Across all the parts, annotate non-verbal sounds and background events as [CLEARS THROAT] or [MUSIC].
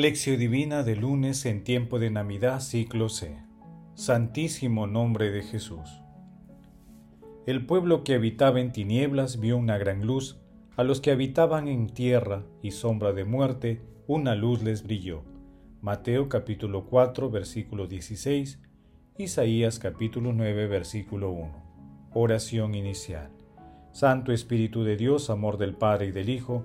Lección Divina de lunes en tiempo de Navidad, ciclo C. Santísimo nombre de Jesús. El pueblo que habitaba en tinieblas vio una gran luz, a los que habitaban en tierra y sombra de muerte, una luz les brilló. Mateo capítulo 4, versículo 16, Isaías capítulo 9, versículo 1. Oración inicial. Santo Espíritu de Dios, amor del Padre y del Hijo,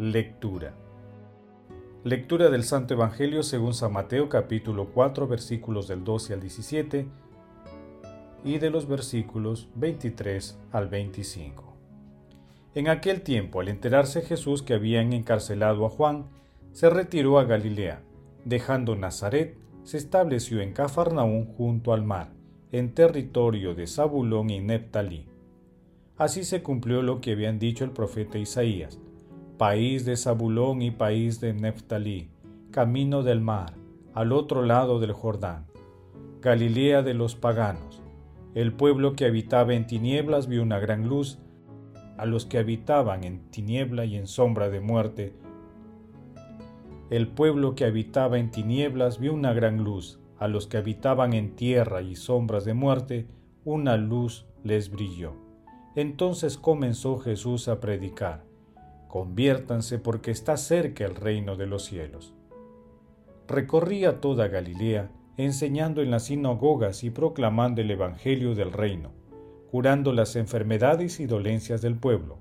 Lectura. Lectura del Santo Evangelio según San Mateo capítulo 4 versículos del 12 al 17 y de los versículos 23 al 25. En aquel tiempo, al enterarse Jesús que habían encarcelado a Juan, se retiró a Galilea, dejando Nazaret, se estableció en Cafarnaún junto al mar, en territorio de Zabulón y Neptalí. Así se cumplió lo que habían dicho el profeta Isaías país de Zabulón y país de Neftalí, camino del mar, al otro lado del Jordán, Galilea de los paganos. El pueblo que habitaba en tinieblas vio una gran luz, a los que habitaban en tiniebla y en sombra de muerte. El pueblo que habitaba en tinieblas vio una gran luz, a los que habitaban en tierra y sombras de muerte, una luz les brilló. Entonces comenzó Jesús a predicar conviértanse porque está cerca el reino de los cielos. Recorría toda Galilea, enseñando en las sinagogas y proclamando el Evangelio del reino, curando las enfermedades y dolencias del pueblo.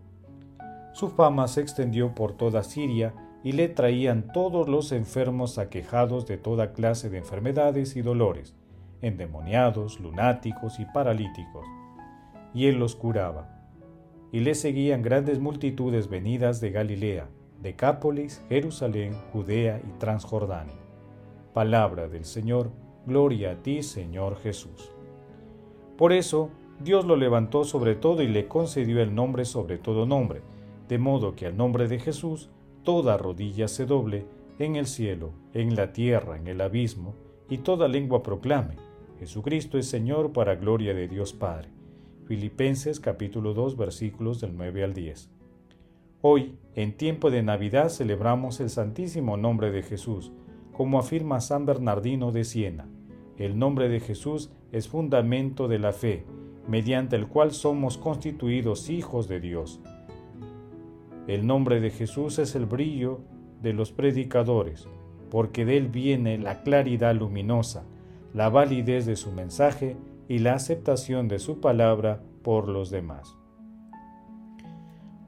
Su fama se extendió por toda Siria y le traían todos los enfermos aquejados de toda clase de enfermedades y dolores, endemoniados, lunáticos y paralíticos, y él los curaba y le seguían grandes multitudes venidas de Galilea, Decápolis, Jerusalén, Judea y Transjordania. Palabra del Señor, gloria a ti, Señor Jesús. Por eso, Dios lo levantó sobre todo y le concedió el nombre sobre todo nombre, de modo que al nombre de Jesús toda rodilla se doble en el cielo, en la tierra, en el abismo, y toda lengua proclame, Jesucristo es Señor para gloria de Dios Padre. Filipenses capítulo 2 versículos del 9 al 10. Hoy, en tiempo de Navidad, celebramos el santísimo nombre de Jesús, como afirma San Bernardino de Siena. El nombre de Jesús es fundamento de la fe, mediante el cual somos constituidos hijos de Dios. El nombre de Jesús es el brillo de los predicadores, porque de él viene la claridad luminosa, la validez de su mensaje y la aceptación de su palabra por los demás.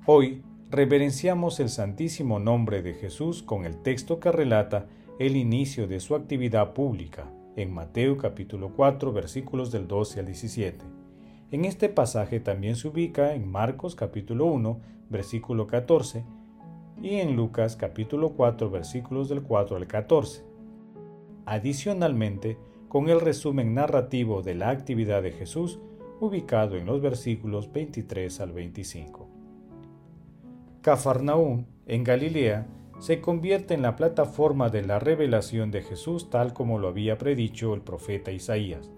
Hoy reverenciamos el santísimo nombre de Jesús con el texto que relata el inicio de su actividad pública en Mateo capítulo 4 versículos del 12 al 17. En este pasaje también se ubica en Marcos capítulo 1 versículo 14 y en Lucas capítulo 4 versículos del 4 al 14. Adicionalmente, con el resumen narrativo de la actividad de Jesús ubicado en los versículos 23 al 25. Cafarnaún, en Galilea, se convierte en la plataforma de la revelación de Jesús tal como lo había predicho el profeta Isaías.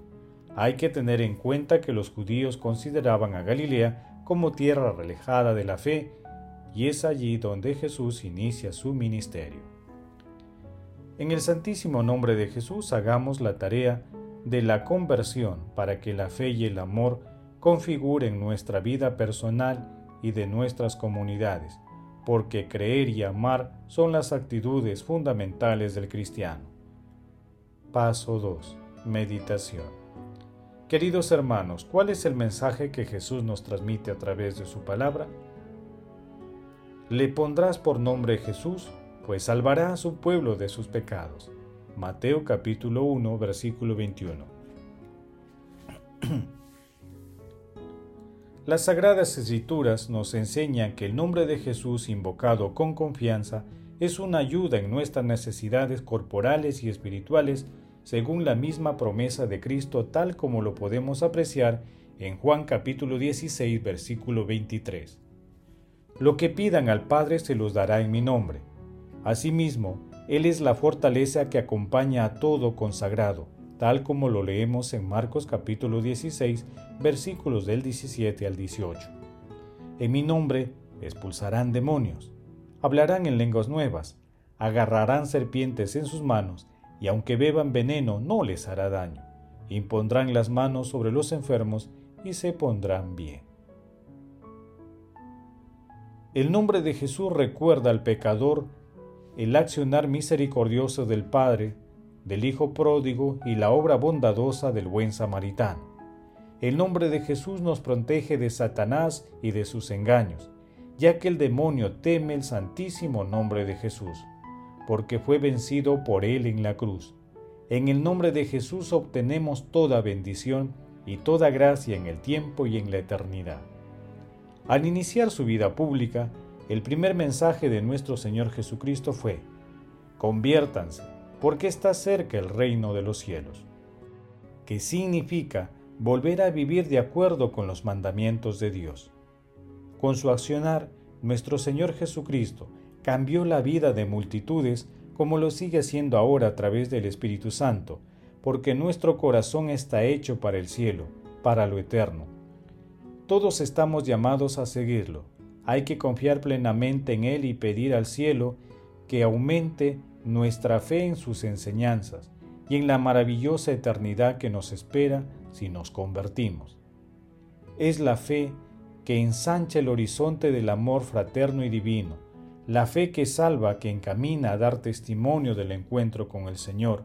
Hay que tener en cuenta que los judíos consideraban a Galilea como tierra relejada de la fe, y es allí donde Jesús inicia su ministerio. En el santísimo nombre de Jesús hagamos la tarea de la conversión para que la fe y el amor configuren nuestra vida personal y de nuestras comunidades, porque creer y amar son las actitudes fundamentales del cristiano. Paso 2. Meditación. Queridos hermanos, ¿cuál es el mensaje que Jesús nos transmite a través de su palabra? ¿Le pondrás por nombre Jesús pues salvará a su pueblo de sus pecados. Mateo capítulo 1 versículo 21. [CLEARS THROAT] Las sagradas escrituras nos enseñan que el nombre de Jesús invocado con confianza es una ayuda en nuestras necesidades corporales y espirituales según la misma promesa de Cristo tal como lo podemos apreciar en Juan capítulo 16 versículo 23. Lo que pidan al Padre se los dará en mi nombre. Asimismo, Él es la fortaleza que acompaña a todo consagrado, tal como lo leemos en Marcos capítulo 16 versículos del 17 al 18. En mi nombre expulsarán demonios, hablarán en lenguas nuevas, agarrarán serpientes en sus manos, y aunque beban veneno no les hará daño. Impondrán las manos sobre los enfermos y se pondrán bien. El nombre de Jesús recuerda al pecador el accionar misericordioso del Padre, del Hijo pródigo y la obra bondadosa del buen samaritano. El nombre de Jesús nos protege de Satanás y de sus engaños, ya que el demonio teme el santísimo nombre de Jesús, porque fue vencido por él en la cruz. En el nombre de Jesús obtenemos toda bendición y toda gracia en el tiempo y en la eternidad. Al iniciar su vida pública, el primer mensaje de nuestro Señor Jesucristo fue, conviértanse, porque está cerca el reino de los cielos, que significa volver a vivir de acuerdo con los mandamientos de Dios. Con su accionar, nuestro Señor Jesucristo cambió la vida de multitudes como lo sigue haciendo ahora a través del Espíritu Santo, porque nuestro corazón está hecho para el cielo, para lo eterno. Todos estamos llamados a seguirlo. Hay que confiar plenamente en Él y pedir al cielo que aumente nuestra fe en sus enseñanzas y en la maravillosa eternidad que nos espera si nos convertimos. Es la fe que ensancha el horizonte del amor fraterno y divino, la fe que salva, que encamina a dar testimonio del encuentro con el Señor.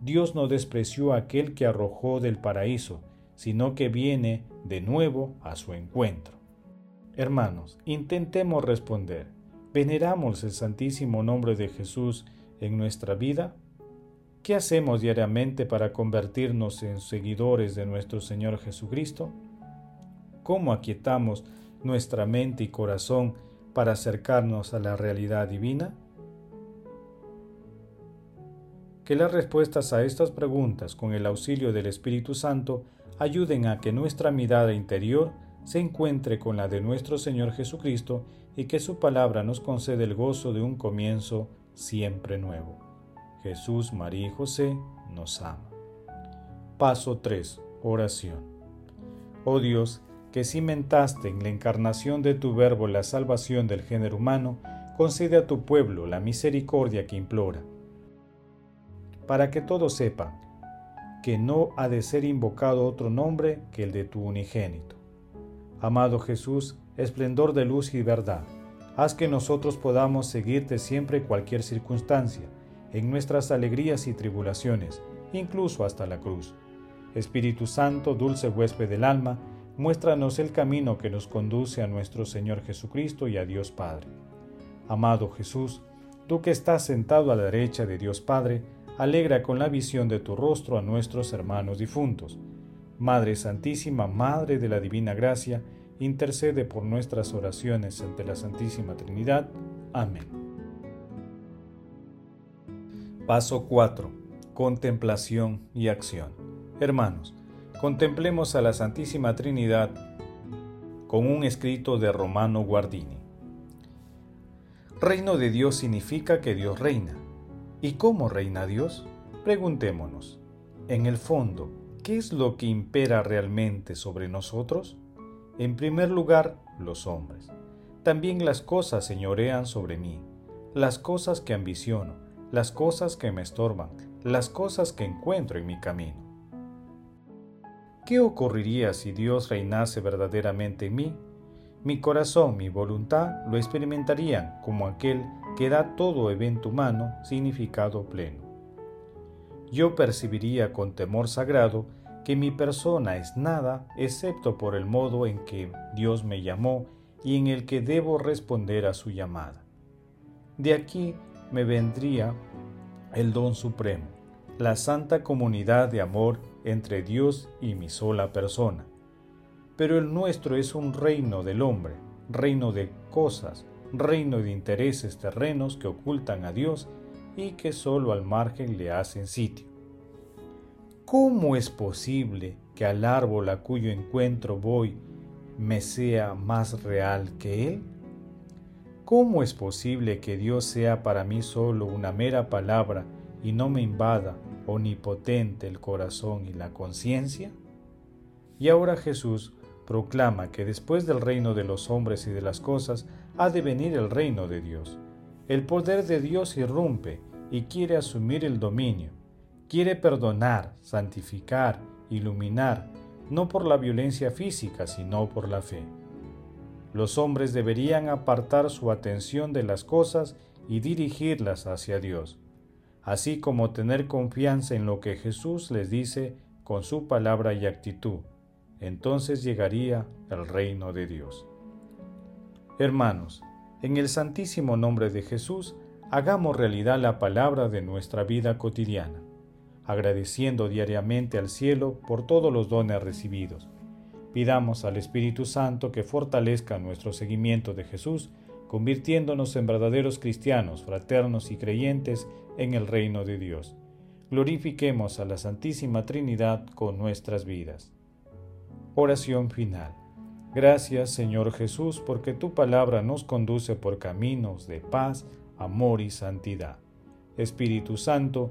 Dios no despreció a aquel que arrojó del paraíso, sino que viene de nuevo a su encuentro. Hermanos, intentemos responder. ¿Veneramos el santísimo nombre de Jesús en nuestra vida? ¿Qué hacemos diariamente para convertirnos en seguidores de nuestro Señor Jesucristo? ¿Cómo aquietamos nuestra mente y corazón para acercarnos a la realidad divina? Que las respuestas a estas preguntas con el auxilio del Espíritu Santo ayuden a que nuestra mirada interior se encuentre con la de nuestro Señor Jesucristo y que su palabra nos conceda el gozo de un comienzo siempre nuevo. Jesús, María y José nos ama. Paso 3. Oración. Oh Dios, que cimentaste en la encarnación de tu Verbo la salvación del género humano, concede a tu pueblo la misericordia que implora, para que todos sepan que no ha de ser invocado otro nombre que el de tu unigénito. Amado Jesús, esplendor de luz y verdad, haz que nosotros podamos seguirte siempre cualquier circunstancia, en nuestras alegrías y tribulaciones, incluso hasta la cruz. Espíritu Santo, dulce huésped del alma, muéstranos el camino que nos conduce a nuestro Señor Jesucristo y a Dios Padre. Amado Jesús, tú que estás sentado a la derecha de Dios Padre, alegra con la visión de tu rostro a nuestros hermanos difuntos. Madre Santísima, Madre de la Divina Gracia, intercede por nuestras oraciones ante la Santísima Trinidad. Amén. Paso 4. Contemplación y acción. Hermanos, contemplemos a la Santísima Trinidad con un escrito de Romano Guardini. Reino de Dios significa que Dios reina. ¿Y cómo reina Dios? Preguntémonos. En el fondo, ¿qué es lo que impera realmente sobre nosotros? En primer lugar, los hombres. También las cosas señorean sobre mí, las cosas que ambiciono, las cosas que me estorban, las cosas que encuentro en mi camino. ¿Qué ocurriría si Dios reinase verdaderamente en mí? Mi corazón, mi voluntad lo experimentarían como aquel que da todo evento humano significado pleno. Yo percibiría con temor sagrado que mi persona es nada excepto por el modo en que Dios me llamó y en el que debo responder a su llamada. De aquí me vendría el don supremo, la santa comunidad de amor entre Dios y mi sola persona. Pero el nuestro es un reino del hombre, reino de cosas, reino de intereses terrenos que ocultan a Dios y que solo al margen le hacen sitio. ¿Cómo es posible que al árbol a cuyo encuentro voy me sea más real que Él? ¿Cómo es posible que Dios sea para mí solo una mera palabra y no me invada omnipotente el corazón y la conciencia? Y ahora Jesús proclama que después del reino de los hombres y de las cosas ha de venir el reino de Dios. El poder de Dios irrumpe y quiere asumir el dominio. Quiere perdonar, santificar, iluminar, no por la violencia física, sino por la fe. Los hombres deberían apartar su atención de las cosas y dirigirlas hacia Dios, así como tener confianza en lo que Jesús les dice con su palabra y actitud. Entonces llegaría el reino de Dios. Hermanos, en el santísimo nombre de Jesús, hagamos realidad la palabra de nuestra vida cotidiana, agradeciendo diariamente al cielo por todos los dones recibidos Pidamos al Espíritu Santo que fortalezca nuestro seguimiento de Jesús, convirtiéndonos en verdaderos cristianos, fraternos y creyentes en el reino de Dios. Glorifiquemos a la Santísima Trinidad con nuestras vidas. Oración final. Gracias Señor Jesús porque tu palabra nos conduce por caminos de paz, amor y santidad. Espíritu Santo,